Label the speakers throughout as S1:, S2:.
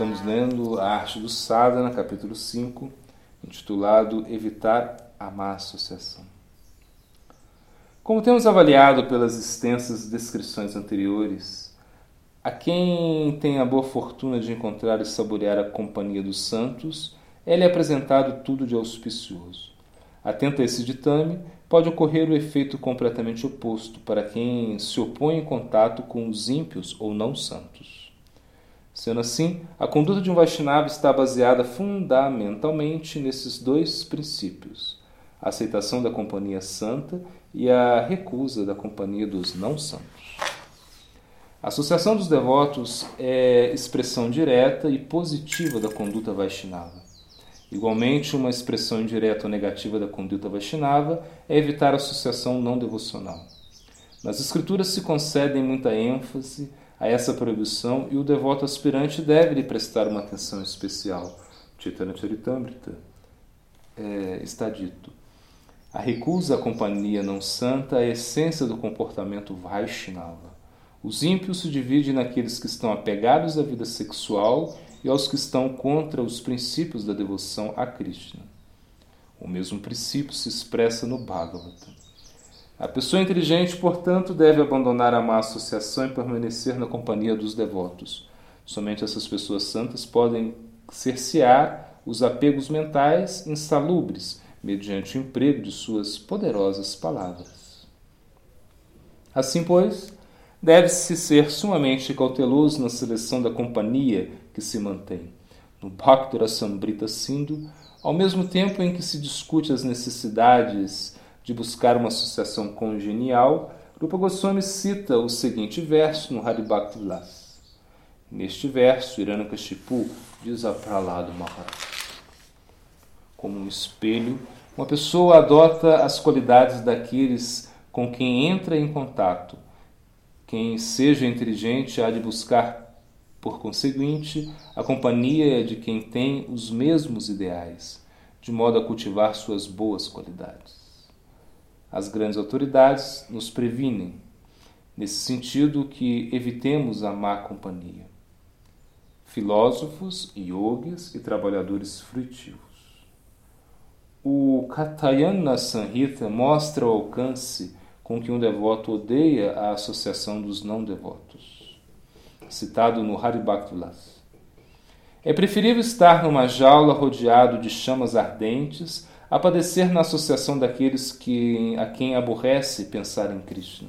S1: Estamos lendo a Arte do Sadhana, capítulo 5, intitulado Evitar a Má Associação. Como temos avaliado pelas extensas descrições anteriores, a quem tem a boa fortuna de encontrar e saborear a companhia dos santos, é-lhe apresentado tudo de auspicioso. Atento a esse ditame, pode ocorrer o efeito completamente oposto para quem se opõe em contato com os ímpios ou não santos. Sendo assim, a conduta de um Vaishnava está baseada fundamentalmente nesses dois princípios: a aceitação da companhia santa e a recusa da companhia dos não santos. A associação dos devotos é expressão direta e positiva da conduta Vaishnava. Igualmente, uma expressão indireta ou negativa da conduta Vaishnava é evitar a associação não devocional. Nas Escrituras se concedem muita ênfase a essa proibição e o devoto aspirante deve lhe prestar uma atenção especial. Chaitanya Charitamrita é, está dito. A recusa à companhia não santa é a essência do comportamento Vaishnava. Os ímpios se dividem naqueles que estão apegados à vida sexual e aos que estão contra os princípios da devoção a Krishna. O mesmo princípio se expressa no Bhagavata. A pessoa inteligente, portanto, deve abandonar a má associação e permanecer na companhia dos devotos. Somente essas pessoas santas podem cercear os apegos mentais insalubres mediante o emprego de suas poderosas palavras. Assim, pois, deve-se ser sumamente cauteloso na seleção da companhia que se mantém. No Bhakti Sambrita Sindhu, ao mesmo tempo em que se discute as necessidades de buscar uma associação congenial, Rupa Goswami cita o seguinte verso no Haribhakti Vilas. Neste verso, Hiranyakashipu diz a Pralado Maharaj. Como um espelho, uma pessoa adota as qualidades daqueles com quem entra em contato. Quem seja inteligente há de buscar, por conseguinte, a companhia de quem tem os mesmos ideais, de modo a cultivar suas boas qualidades. As grandes autoridades nos previnem, nesse sentido que evitemos a má companhia. Filósofos, yogis e trabalhadores frutivos. O Katayana Sanhita mostra o alcance com que um devoto odeia a associação dos não devotos. Citado no Haribhaktivilas. É preferível estar numa jaula rodeado de chamas ardentes a padecer na associação daqueles que, a quem aborrece pensar em Krishna.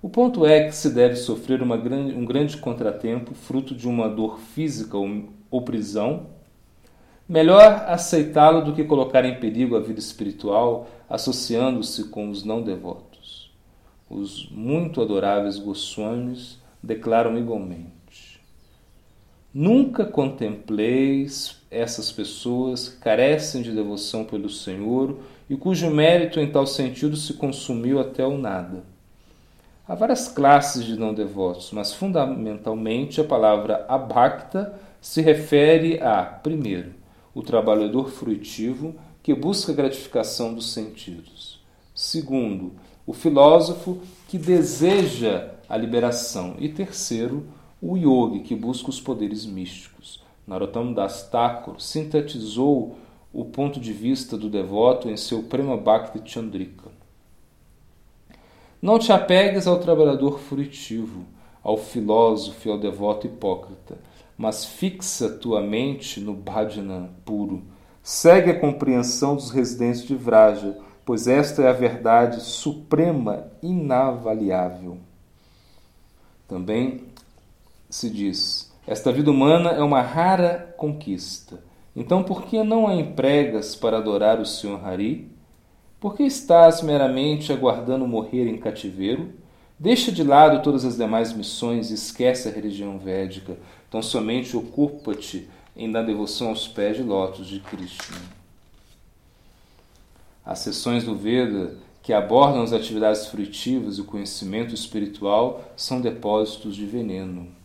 S1: O ponto é que se deve sofrer grande, um grande contratempo, fruto de uma dor física ou, ou prisão. Melhor aceitá-lo do que colocar em perigo a vida espiritual, associando-se com os não devotos. Os muito adoráveis Goswamis declaram igualmente. Nunca contempleis essas pessoas carecem de devoção pelo Senhor e cujo mérito em tal sentido se consumiu até o nada. Há várias classes de não devotos, mas fundamentalmente a palavra abhakta se refere a, primeiro, o trabalhador frutivo que busca a gratificação dos sentidos. Segundo, o filósofo que deseja a liberação. E terceiro, o yogi, que busca os poderes místicos. Narottam Das Thakur sintetizou o ponto de vista do devoto em seu Prema Bhakti Chandrika. Não te apegues ao trabalhador furtivo, ao filósofo e ao devoto hipócrita, mas fixa tua mente no bhajana puro. Segue a compreensão dos residentes de Vraja, pois esta é a verdade suprema inavaliável. Também se diz: Esta vida humana é uma rara conquista. Então, por que não a empregas para adorar o Senhor Hari? Por que estás meramente aguardando morrer em cativeiro? Deixa de lado todas as demais missões e esquece a religião védica. Então, somente ocupa-te em dar devoção aos pés de lótus de Krishna. As sessões do Veda que abordam as atividades frutivas e o conhecimento espiritual são depósitos de veneno.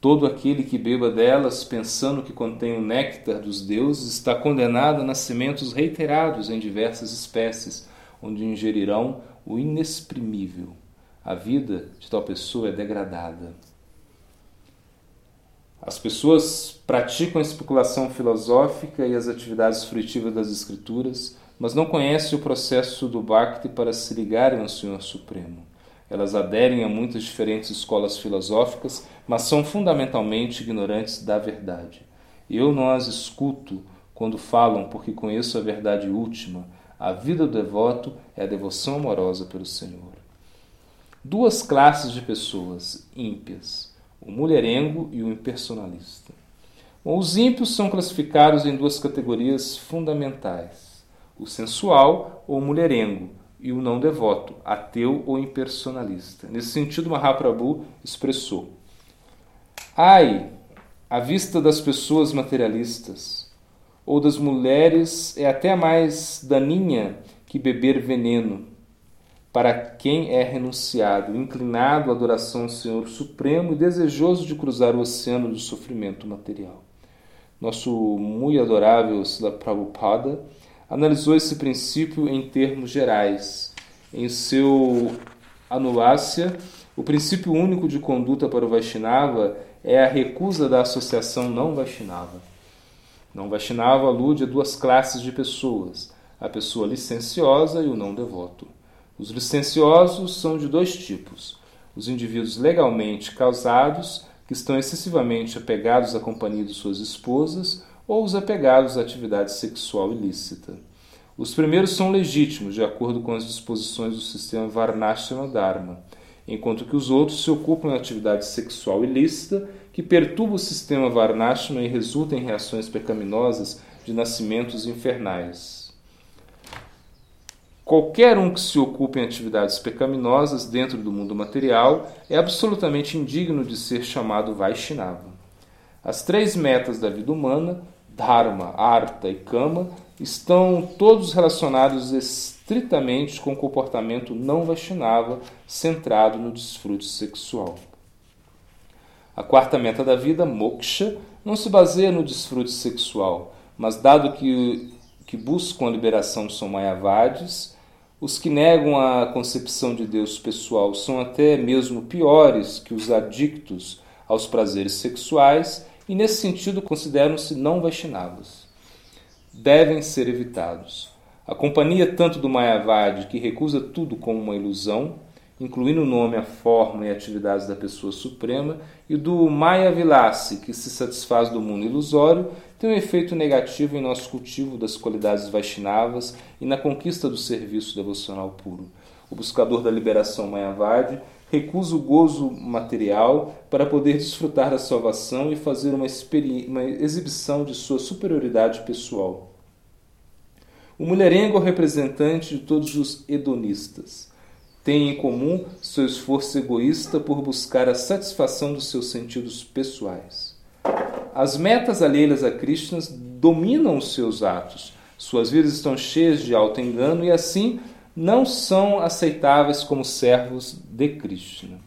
S1: Todo aquele que beba delas, pensando que contém o néctar dos deuses, está condenado a nascimentos reiterados em diversas espécies, onde ingerirão o inexprimível. A vida de tal pessoa é degradada. As pessoas praticam a especulação filosófica e as atividades fruitivas das escrituras, mas não conhecem o processo do Bhakti para se ligarem ao Senhor Supremo. Elas aderem a muitas diferentes escolas filosóficas, mas são fundamentalmente ignorantes da verdade. Eu não as escuto quando falam, porque conheço a verdade última. A vida do devoto é a devoção amorosa pelo Senhor. Duas classes de pessoas ímpias o mulherengo e o impersonalista. Bom, os ímpios são classificados em duas categorias fundamentais: o sensual ou mulherengo e o não devoto, ateu ou impersonalista. Nesse sentido, Mahaprabhu expressou: Ai, a vista das pessoas materialistas ou das mulheres é até mais daninha que beber veneno para quem é renunciado, inclinado à adoração ao Senhor Supremo e desejoso de cruzar o oceano do sofrimento material. Nosso muito adorável Sila Prabhupada analisou esse princípio em termos gerais. Em seu Anulácia, o princípio único de conduta para o Vaishnava é a recusa da associação não Vaishnava. Não Vaishnava alude a duas classes de pessoas, a pessoa licenciosa e o não devoto. Os licenciosos são de dois tipos: os indivíduos legalmente casados, que estão excessivamente apegados à companhia de suas esposas, ou os apegados à atividade sexual ilícita. Os primeiros são legítimos, de acordo com as disposições do sistema Varnashrama Dharma, enquanto que os outros se ocupam em atividade sexual ilícita, que perturba o sistema Varnashrama e resulta em reações pecaminosas de nascimentos infernais. Qualquer um que se ocupe em atividades pecaminosas dentro do mundo material é absolutamente indigno de ser chamado Vaishnava. As três metas da vida humana, Dharma, Artha e Kama, estão todos relacionados estritamente com o comportamento não Vaishnava centrado no desfrute sexual. A quarta meta da vida, Moksha, não se baseia no desfrute sexual, mas dado que, que buscam a liberação são Mayavadis, os que negam a concepção de Deus pessoal são até mesmo piores que os adictos aos prazeres sexuais e, nesse sentido, consideram-se não Vaishnavas. Devem ser evitados. A companhia tanto do Mayavadi, que recusa tudo como uma ilusão, incluindo o nome, a forma e atividades da pessoa suprema, e do Maya Vilasi, que se satisfaz do mundo ilusório, tem um efeito negativo em nosso cultivo das qualidades Vaishnavas e na conquista do serviço devocional puro. O buscador da liberação Mayavadi recusa o gozo material para poder desfrutar da salvação e fazer uma, uma exibição de sua superioridade pessoal. O mulherengo é o representante de todos os hedonistas têm em comum seu esforço egoísta por buscar a satisfação dos seus sentidos pessoais. As metas alheias a Krishna dominam os seus atos. Suas vidas estão cheias de auto-engano e assim não são aceitáveis como servos de Krishna.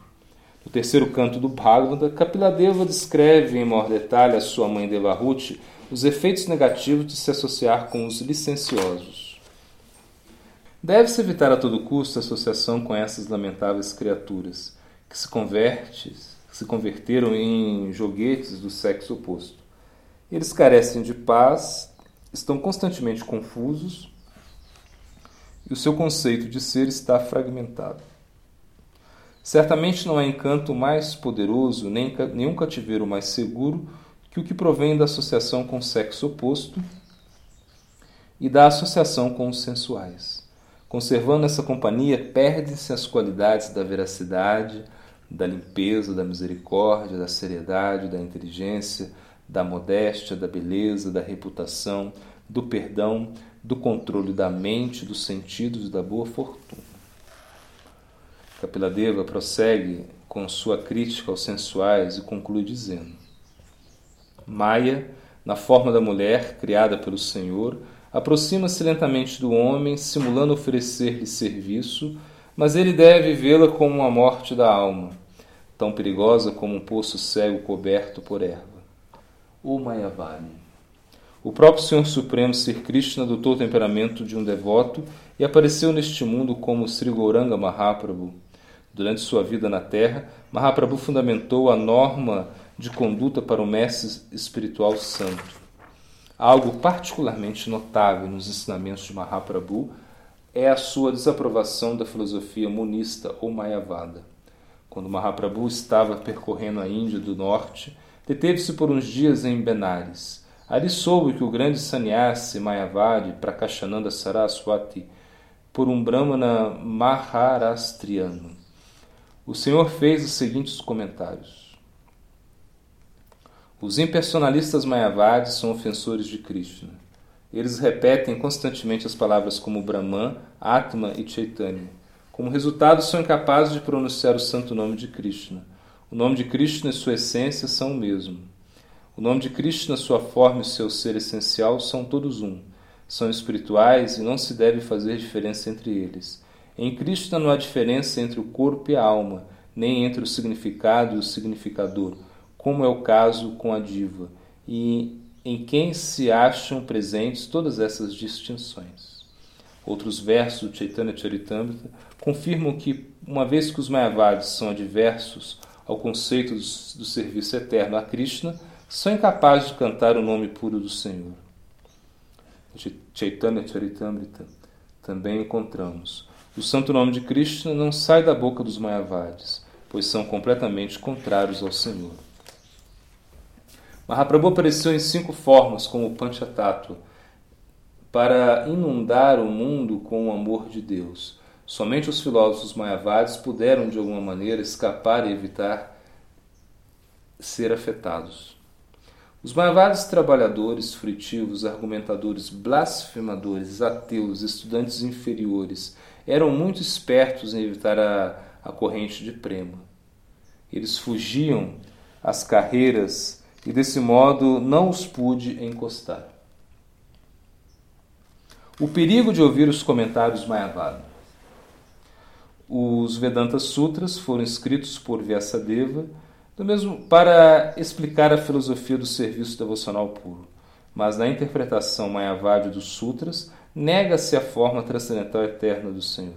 S1: No terceiro canto do Bhagavata, Kapiladeva descreve em maior detalhe a sua mãe Devahuti os efeitos negativos de se associar com os licenciosos. Deve-se evitar a todo custo a associação com essas lamentáveis criaturas que se, que se converteram em joguetes do sexo oposto. Eles carecem de paz, estão constantemente confusos e o seu conceito de ser está fragmentado. Certamente não há encanto mais poderoso, nem nenhum cativeiro mais seguro que o que provém da associação com o sexo oposto e da associação com os sensuais. Conservando essa companhia, perdem-se as qualidades da veracidade, da limpeza, da misericórdia, da seriedade, da inteligência, da modéstia, da beleza, da reputação, do perdão, do controle da mente, dos sentidos e da boa fortuna. Kapiladeva prossegue com sua crítica aos sensuais e conclui dizendo: Maia, na forma da mulher criada pelo Senhor, Aproxima-se lentamente do homem, simulando oferecer-lhe serviço, mas ele deve vê-la como a morte da alma, tão perigosa como um poço cego coberto por erva. O Mayavani. O próprio Senhor Supremo Sri Krishna adotou o temperamento de um devoto e apareceu neste mundo como Sri Gauranga Mahaprabhu. Durante sua vida na Terra, Mahaprabhu fundamentou a norma de conduta para o mestre espiritual santo. Algo particularmente notável nos ensinamentos de Mahaprabhu é a sua desaprovação da filosofia monista ou mayavada. Quando Mahaprabhu estava percorrendo a Índia do Norte, deteve-se por uns dias em Benares. Ali soube que o grande sannyasi Mayavadi Prakashananda Saraswati, por um brahmana maharashtriano. O Senhor fez os seguintes comentários. Os impersonalistas mayavadis são ofensores de Krishna. Eles repetem constantemente as palavras como Brahman, Atma e Chaitanya. Como resultado, são incapazes de pronunciar o santo nome de Krishna. O nome de Krishna e sua essência são o mesmo. O nome de Krishna, sua forma e seu ser essencial são todos um. São espirituais e não se deve fazer diferença entre eles. Em Krishna não há diferença entre o corpo e a alma, nem entre o significado e o significador como é o caso com a diva, e em quem se acham presentes todas essas distinções. Outros versos do Chaitanya Charitamrita confirmam que, uma vez que os Mayavadis são adversos ao conceito do, do serviço eterno a Krishna, são incapazes de cantar o nome puro do Senhor. Chaitanya Charitamrita também encontramos. O santo nome de Krishna não sai da boca dos Mayavadis, pois são completamente contrários ao Senhor. Mahaprabhu apareceu em cinco formas como Panchatattva para inundar o mundo com o amor de Deus. Somente os filósofos mayavadis puderam, de alguma maneira, escapar e evitar ser afetados. Os mayavadis trabalhadores, fritivos, argumentadores, blasfemadores, ateus, estudantes inferiores, eram muito espertos em evitar a, a corrente de prema. Eles fugiam às carreiras e desse modo não os pude encostar. O perigo de ouvir os comentários Mayavada. Os Vedanta Sutras foram escritos por Vyasadeva do mesmo para explicar a filosofia do serviço devocional puro, mas na interpretação Mayavadi dos Sutras nega-se a forma transcendental eterna do Senhor.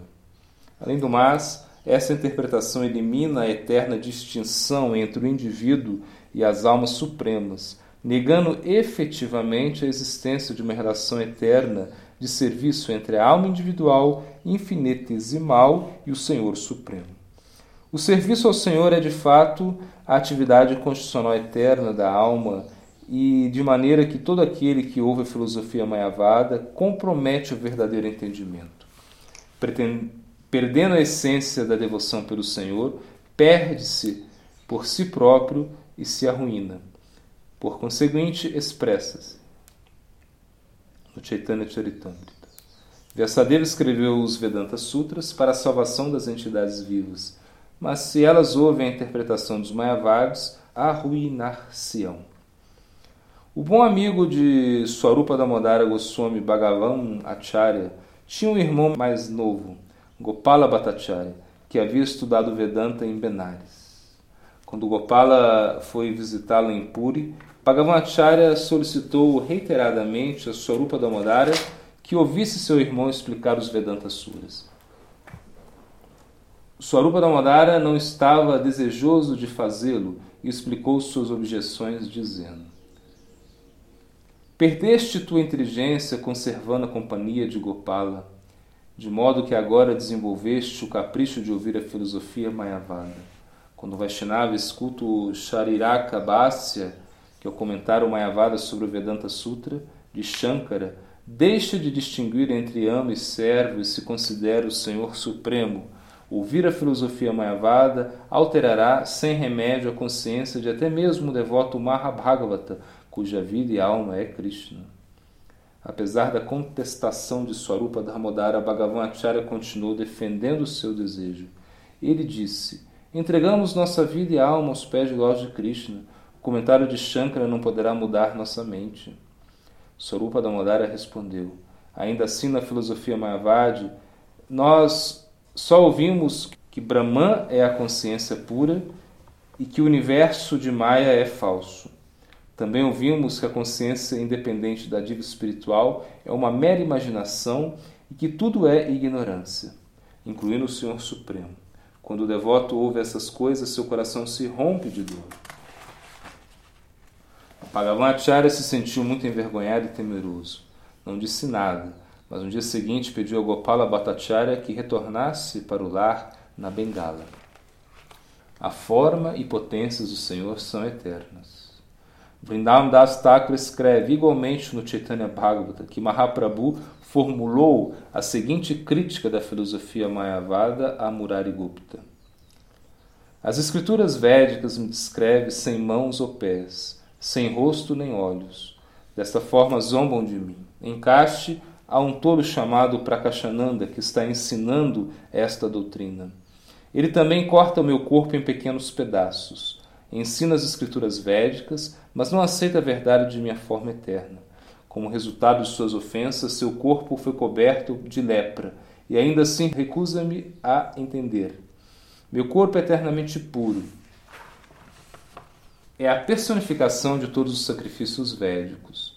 S1: Além do mais, essa interpretação elimina a eterna distinção entre o indivíduo e as almas supremas, negando efetivamente a existência de uma relação eterna de serviço entre a alma individual infinitesimal e o Senhor Supremo. O serviço ao Senhor é de fato a atividade constitucional eterna da alma e de maneira que todo aquele que ouve a filosofia mayavada compromete o verdadeiro entendimento. Perdendo a essência da devoção pelo Senhor, perde-se por si próprio e se arruína. Por conseguinte, expressa-se no Chaitanya Charitamrita. Vyasadeva escreveu os Vedanta Sutras para a salvação das entidades vivas, mas se elas ouvem a interpretação dos Mayavadis, arruinar-se-ão. O bom amigo de Swarupa Damodara Goswami Bhagavan Acharya tinha um irmão mais novo, Gopala Bhattacharya, que havia estudado Vedanta em Benares. Quando Gopala foi visitá-lo em Puri, Bhagavan solicitou reiteradamente a Swarupa Damodara que ouvisse seu irmão explicar os Vedanta Suras. Swarupa Damodara não estava desejoso de fazê-lo e explicou suas objeções, dizendo: Perdeste tua inteligência conservando a companhia de Gopala, de modo que agora desenvolveste o capricho de ouvir a filosofia Mayavada. Quando Vaishnava escuta o Shariraka Bhasya, que é o comentário Mayavada sobre o Vedanta Sutra, de Shankara, deixa de distinguir entre amo e servo e se considera o Senhor Supremo. Ouvir a filosofia Mayavada alterará sem remédio a consciência de até mesmo o devoto Mahabhagavata, cuja vida e alma é Krishna. Apesar da contestação de Swarupa Dharmodara, Bhagavan Acharya continuou defendendo o seu desejo. Ele disse: Entregamos nossa vida e alma aos pés de Lord Krishna. O comentário de Shankara não poderá mudar nossa mente. Sorupa Damodara respondeu: Ainda assim, na filosofia Mayavadi, nós só ouvimos que Brahman é a consciência pura e que o universo de Maya é falso. Também ouvimos que a consciência independente da diva espiritual é uma mera imaginação e que tudo é ignorância, incluindo o Senhor Supremo. Quando o devoto ouve essas coisas, seu coração se rompe de dor. Bhagavan Acharya se sentiu muito envergonhado e temeroso. Não disse nada, mas no dia seguinte pediu a Gopala Bhattacharya que retornasse para o lar na Bengala. A forma e potências do Senhor são eternas. Vrindavan Das Thakur escreve igualmente no Chaitanya Bhagavata que Mahaprabhu formulou a seguinte crítica da filosofia Mayavada a Murari Gupta. As escrituras védicas me descrevem sem mãos ou pés, sem rosto nem olhos. Desta forma zombam de mim. Encaixe a um tolo chamado Prakashananda que está ensinando esta doutrina. Ele também corta o meu corpo em pequenos pedaços, ensina as escrituras védicas, mas não aceita a verdade de minha forma eterna. Como resultado de suas ofensas, seu corpo foi coberto de lepra, e ainda assim recusa-me a entender. Meu corpo é eternamente puro, é a personificação de todos os sacrifícios védicos.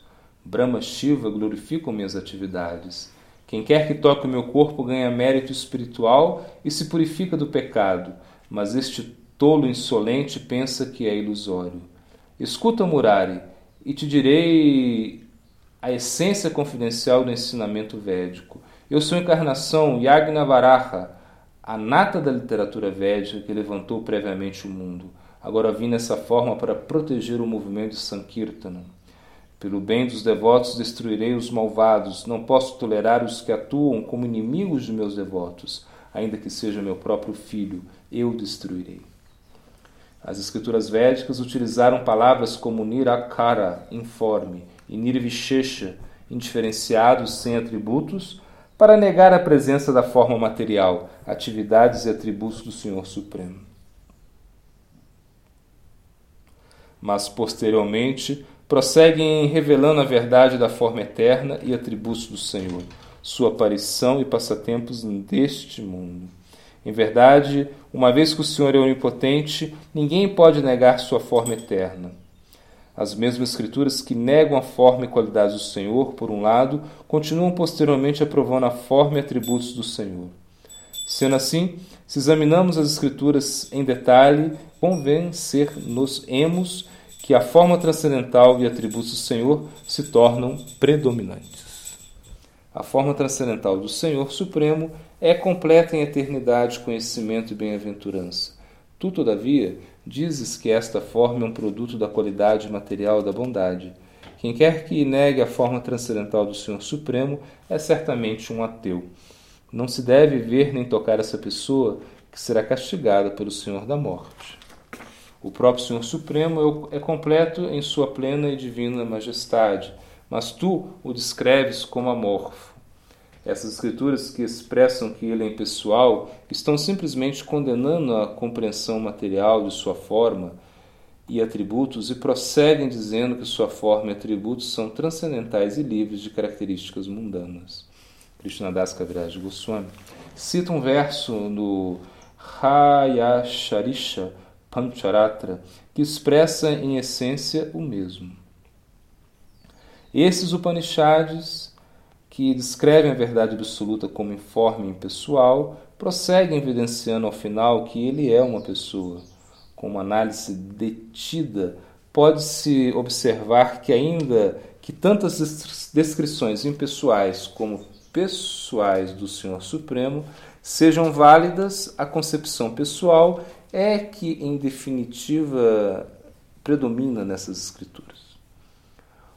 S1: Brahma Shiva glorificam minhas atividades. Quem quer que toque o meu corpo ganha mérito espiritual e se purifica do pecado, mas este tolo insolente pensa que é ilusório. Escuta, Murari, e te direi a essência confidencial do ensinamento védico. Eu sou a encarnação Yagnavaraha, a nata da literatura védica que levantou previamente o mundo. Agora vim nessa forma para proteger o movimento Sankirtana. Pelo bem dos devotos destruirei os malvados. Não posso tolerar os que atuam como inimigos de meus devotos, ainda que seja meu próprio filho, eu destruirei. As escrituras védicas utilizaram palavras como nirakara, informe, e nirvishesha, indiferenciados sem atributos, para negar a presença da forma material, atividades e atributos do Senhor Supremo. mas posteriormente prosseguem revelando a verdade da forma eterna e atributos do Senhor, sua aparição e passatempos deste mundo. Em verdade, uma vez que o Senhor é onipotente, ninguém pode negar sua forma eterna. As mesmas escrituras que negam a forma e qualidades do Senhor, por um lado, continuam posteriormente aprovando a forma e atributos do Senhor. Sendo assim, se examinamos as escrituras em detalhe, convencer-nos-emos que a forma transcendental e atributos do Senhor se tornam predominantes. A forma transcendental do Senhor Supremo é completa em eternidade, conhecimento e bem-aventurança. Tu, todavia, dizes que esta forma é um produto da qualidade material da bondade. Quem quer que negue a forma transcendental do Senhor Supremo é certamente um ateu. Não se deve ver nem tocar essa pessoa, que será castigada pelo Senhor da morte. O próprio Senhor Supremo é, é completo em sua plena e divina majestade, mas tu o descreves como amorfo. Essas escrituras que expressam que ele é impessoal estão simplesmente condenando a compreensão material de sua forma e atributos e prosseguem dizendo que sua forma e atributos são transcendentais e livres de características mundanas. Krishnadas Kaviraj Goswami cita um verso no Hayasharisha Pancharatra, que expressa em essência o mesmo. Esses Upanishads, que descrevem a verdade absoluta como informe e impessoal, prosseguem evidenciando ao final que ele é uma pessoa. Com uma análise detida, pode-se observar que ainda que tantas descrições impessoais como pessoais do Senhor Supremo sejam válidas, a concepção pessoal é que, em definitiva, predomina nessas escrituras.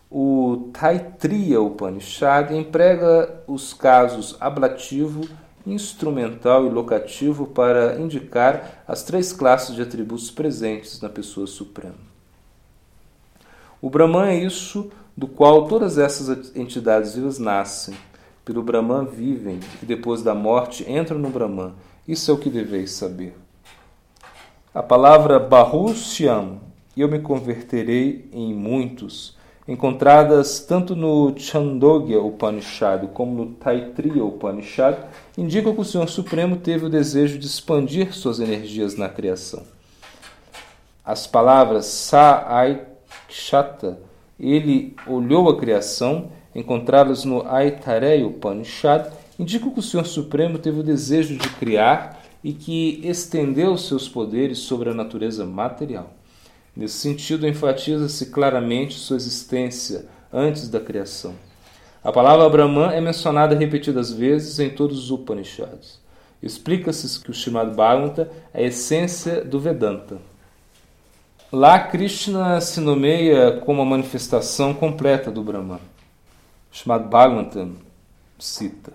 S1: O Taitriya Upanishad emprega os casos ablativo, instrumental e locativo para indicar as três classes de atributos presentes na pessoa suprema. O Brahman é isso do qual todas essas entidades vivas nascem. Pelo Brahman vivem e depois da morte entram no Brahman. Isso é o que deveis saber. A palavra Bahushyam, eu me converterei em muitos, encontradas tanto no Chandogya Upanishad como no Taitriya Upanishad, indicam que o Senhor Supremo teve o desejo de expandir suas energias na criação. As palavras Sa'aikshata, ele olhou a criação, encontradas no Aitareya Upanishad, indicam que o Senhor Supremo teve o desejo de criar e que estendeu seus poderes sobre a natureza material. Nesse sentido, enfatiza-se claramente sua existência antes da criação. A palavra Brahman é mencionada repetidas vezes em todos os Upanishads. Explica-se que o Srimad Bhagavata é a essência do Vedanta. Lá, Krishna se nomeia como a manifestação completa do Brahman. Srimad Bhagavatam cita: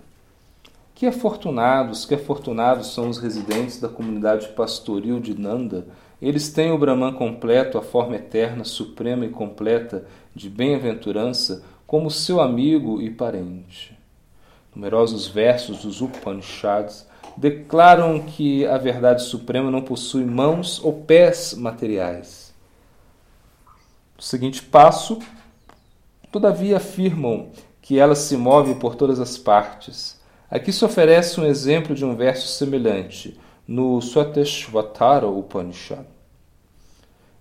S1: Que afortunados, que afortunados são os residentes da comunidade pastoril de Nanda. Eles têm o Brahman completo, a forma eterna, suprema e completa de bem-aventurança, como seu amigo e parente. Numerosos versos dos Upanishads declaram que a verdade suprema não possui mãos ou pés materiais. O seguinte passo, todavia afirmam que ela se move por todas as partes. Aqui se oferece um exemplo de um verso semelhante no Swateshvatara Upanishad.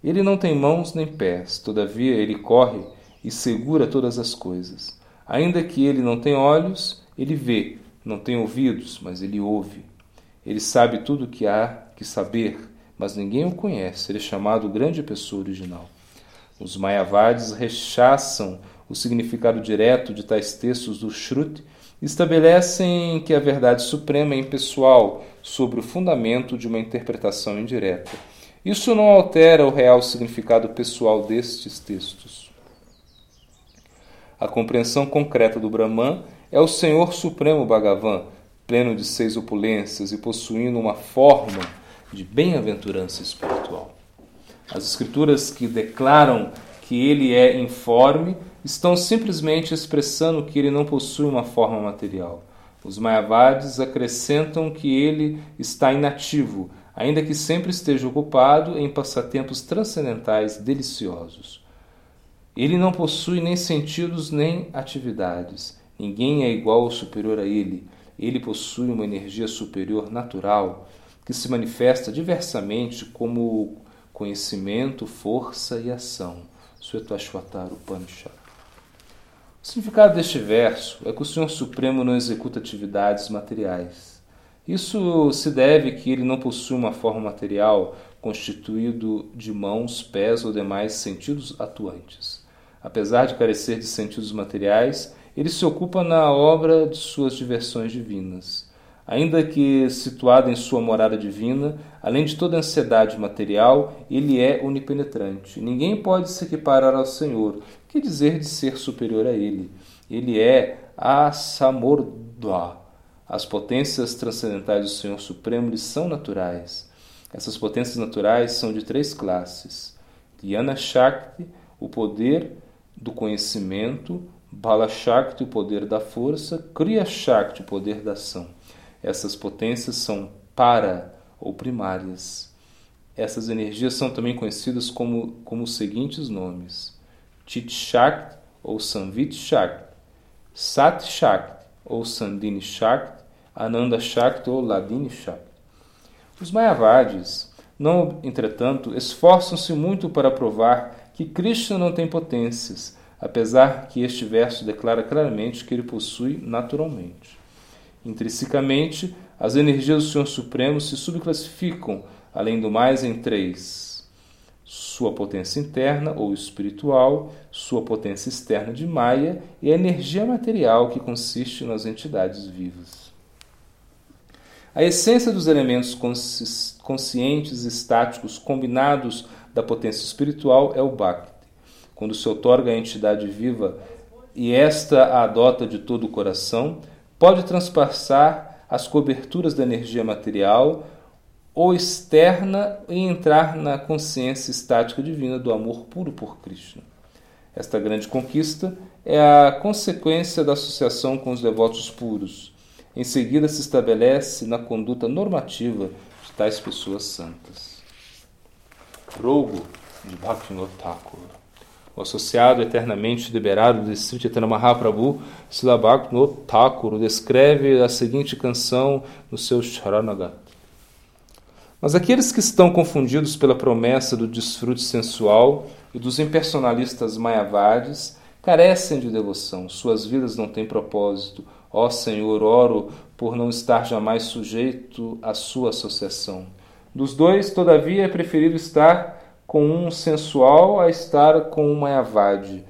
S1: Ele não tem mãos nem pés, todavia ele corre e segura todas as coisas. Ainda que ele não tenha olhos, ele vê, não tem ouvidos, mas ele ouve. Ele sabe tudo o que há que saber, mas ninguém o conhece. Ele é chamado grande pessoa original. Os Mayavadis rechaçam o significado direto de tais textos do Shruti estabelecem que a verdade suprema é impessoal, sobre o fundamento de uma interpretação indireta. Isso não altera o real significado pessoal destes textos. A compreensão concreta do Brahman é o Senhor Supremo Bhagavan, pleno de seis opulências e possuindo uma forma de bem-aventurança espiritual. As escrituras que declaram que ele é informe estão simplesmente expressando que ele não possui uma forma material. Os Mayavadis acrescentam que ele está inativo, ainda que sempre esteja ocupado em passatempos transcendentais deliciosos. Ele não possui nem sentidos nem atividades. Ninguém é igual ou superior a ele. Ele possui uma energia superior natural que se manifesta diversamente como conhecimento, força e ação. Suetashvatara Upanishad. O significado deste verso é que o Senhor Supremo não executa atividades materiais. Isso se deve que ele não possui uma forma material constituído de mãos, pés ou demais sentidos atuantes. Apesar de carecer de sentidos materiais, ele se ocupa na obra de suas diversões divinas. Ainda que situado em sua morada divina, além de toda ansiedade material, ele é onipenetrante. Ninguém pode se equiparar ao Senhor, que dizer de ser superior a ele? Ele é a Samordha. As potências transcendentais do Senhor Supremo lhe são naturais. Essas potências naturais são de três classes: Dhyana Shakti, o poder do conhecimento, Bala Shakti, o poder da força, Kriya Shakti, o poder da ação. Essas potências são para ou primárias. Essas energias são também conhecidas como, como os seguintes nomes: Chit Shakti ou Samvit Shakti, Sat Shakti ou Sandini Shakti, Ananda Shakti ou Ladini Shakti. Os Mayavadis, não, entretanto, esforçam-se muito para provar que Krishna não tem potências, apesar que este verso declara claramente que ele possui naturalmente. Intrinsecamente, as energias do Senhor Supremo se subclassificam, além do mais, em três: sua potência interna ou espiritual, sua potência externa de Maya e a energia material que consiste nas entidades vivas. A essência dos elementos conscientes estáticos combinados da potência espiritual é o Bhakti. Quando se otorga à entidade viva e esta a adota de todo o coração, pode transpassar as coberturas da energia material ou externa e entrar na consciência estática divina do amor puro por Krishna. Esta grande conquista é a consequência da associação com os devotos puros. Em seguida, se estabelece na conduta normativa de tais pessoas santas. Rogo de Bhaktivinoda o associado eternamente liberado de Sri Chaitanya Mahaprabhu, Silabhak no Thakur, descreve a seguinte canção no seu Charanagat. Mas aqueles que estão confundidos pela promessa do desfrute sensual e dos impersonalistas mayavadis carecem de devoção, suas vidas não têm propósito. Ó Senhor, oro por não estar jamais sujeito à sua associação. Dos dois, todavia, é preferido estar com um sensual a estar com um Mayavadi,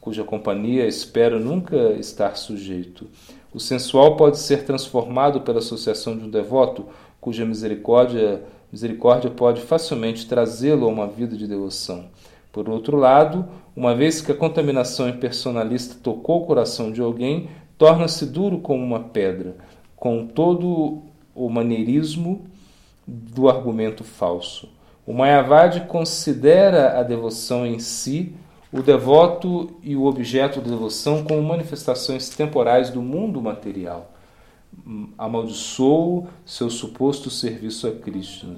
S1: cuja companhia espero nunca estar sujeito. O sensual pode ser transformado pela associação de um devoto, cuja misericórdia, misericórdia pode facilmente trazê-lo a uma vida de devoção. Por outro lado, uma vez que a contaminação impersonalista tocou o coração de alguém, torna-se duro como uma pedra, com todo o maneirismo do argumento falso. O Mayavadi considera a devoção em si, o devoto e o objeto da devoção como manifestações temporais do mundo material. Amaldiçoou seu suposto serviço a Krishna.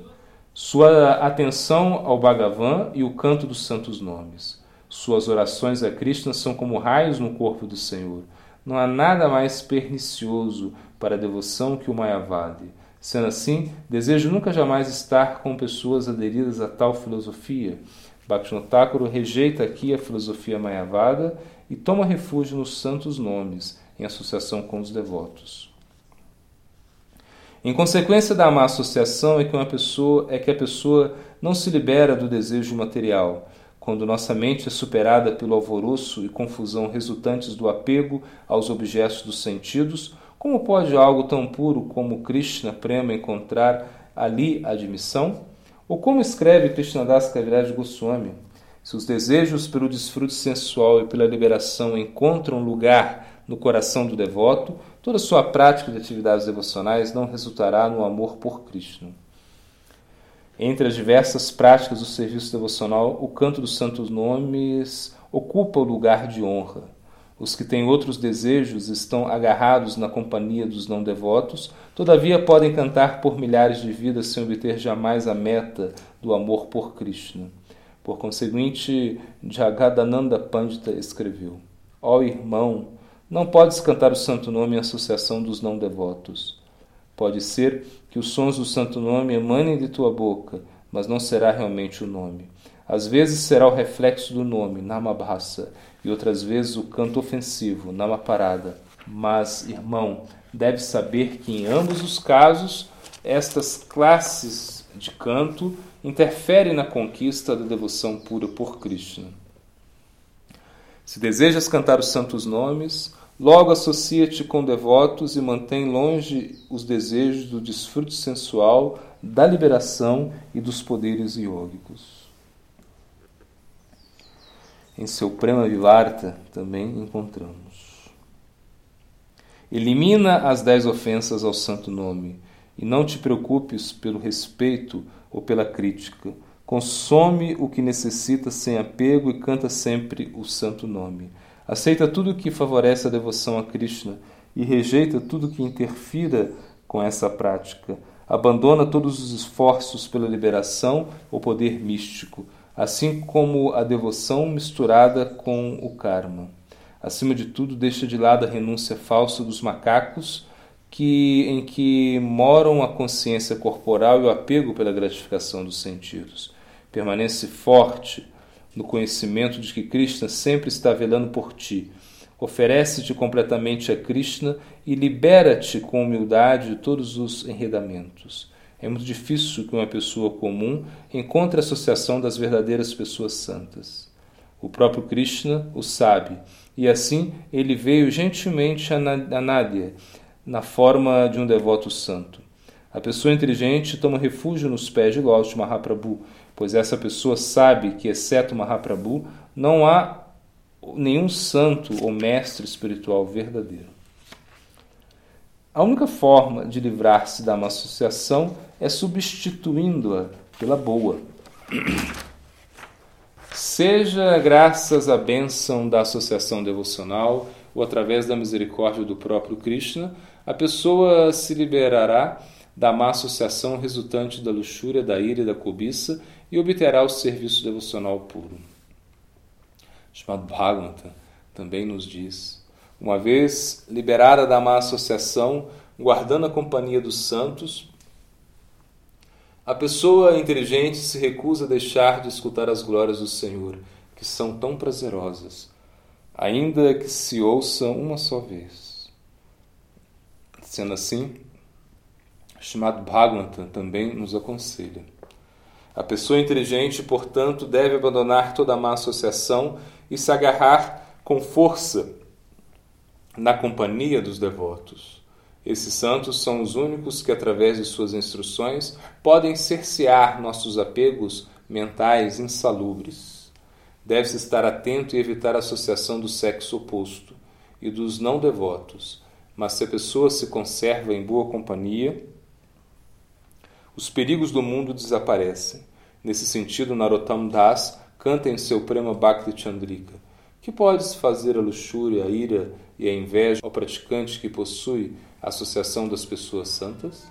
S1: Sua atenção ao Bhagavan e o canto dos santos nomes. Suas orações a Krishna são como raios no corpo do Senhor. Não há nada mais pernicioso para a devoção que o Mayavadi. Sendo assim, desejo nunca jamais estar com pessoas aderidas a tal filosofia. Bhaktivinoda rejeita aqui a filosofia mayavada e toma refúgio nos santos nomes, em associação com os devotos. Em consequência da má associação é que, uma pessoa, é que a pessoa não se libera do desejo material, quando nossa mente é superada pelo alvoroço e confusão resultantes do apego aos objetos dos sentidos, como pode algo tão puro como Krishna Prema encontrar ali admissão? Ou como escreve Krishnadas Kaviraj Goswami, se os desejos pelo desfrute sensual e pela liberação encontram lugar no coração do devoto, toda sua prática de atividades devocionais não resultará no amor por Krishna. Entre as diversas práticas do serviço devocional, o canto dos santos nomes ocupa o lugar de honra. Os que têm outros desejos estão agarrados na companhia dos não devotos, todavia podem cantar por milhares de vidas sem obter jamais a meta do amor por Krishna. Por conseguinte, Jagadananda Pandita escreveu: Ó oh, irmão, não podes cantar o santo nome em associação dos não devotos. Pode ser que os sons do santo nome emanem de tua boca, mas não será realmente o nome. Às vezes será o reflexo do nome, Namabhasa, e outras vezes o canto ofensivo, Namaparada. Mas, irmão, deve saber que em ambos os casos, estas classes de canto interferem na conquista da devoção pura por Krishna. Se desejas cantar os santos nomes, logo associa-te com devotos e mantém longe os desejos do desfrute sensual, da liberação e dos poderes iógicos. Em seu Prema Vivarta também encontramos. Elimina as dez ofensas ao santo nome e não te preocupes pelo respeito ou pela crítica. Consome o que necessita sem apego e canta sempre o santo nome. Aceita tudo que favorece a devoção a Krishna e rejeita tudo que interfira com essa prática. Abandona todos os esforços pela liberação ou poder místico assim como a devoção misturada com o karma. Acima de tudo, deixa de lado a renúncia falsa dos macacos, que, em que moram a consciência corporal e o apego pela gratificação dos sentidos. Permanece forte no conhecimento de que Krishna sempre está velando por ti. Oferece-te completamente a Krishna e libera-te com humildade de todos os enredamentos. É muito difícil que uma pessoa comum encontre a associação das verdadeiras pessoas santas. O próprio Krishna o sabe, e assim ele veio gentilmente a Nádia, na forma de um devoto santo. A pessoa inteligente toma refúgio nos pés de de Mahaprabhu, pois essa pessoa sabe que, exceto Mahaprabhu, não há nenhum santo ou mestre espiritual verdadeiro. A única forma de livrar-se da má associação é substituindo-a pela boa. Seja graças à bênção da associação devocional ou através da misericórdia do próprio Krishna, a pessoa se liberará da má associação resultante da luxúria, da ira e da cobiça e obterá o serviço devocional puro. Chamado Bhagavata também nos diz uma vez liberada da má associação, guardando a companhia dos santos, a pessoa inteligente se recusa a deixar de escutar as glórias do Senhor, que são tão prazerosas, ainda que se ouçam uma só vez. Sendo assim, chamado Bhagavatam também nos aconselha. A pessoa inteligente, portanto, deve abandonar toda má associação e se agarrar com força na companhia dos devotos. Esses santos são os únicos que, através de suas instruções, podem cercear nossos apegos mentais insalubres. Deve-se estar atento e evitar a associação do sexo oposto e dos não devotos, mas se a pessoa se conserva em boa companhia, os perigos do mundo desaparecem. Nesse sentido, Narottam Das canta em seu Prema Bhakti Chandrika que podes fazer a luxúria, a ira e a inveja ao praticante que possui a associação das pessoas santas?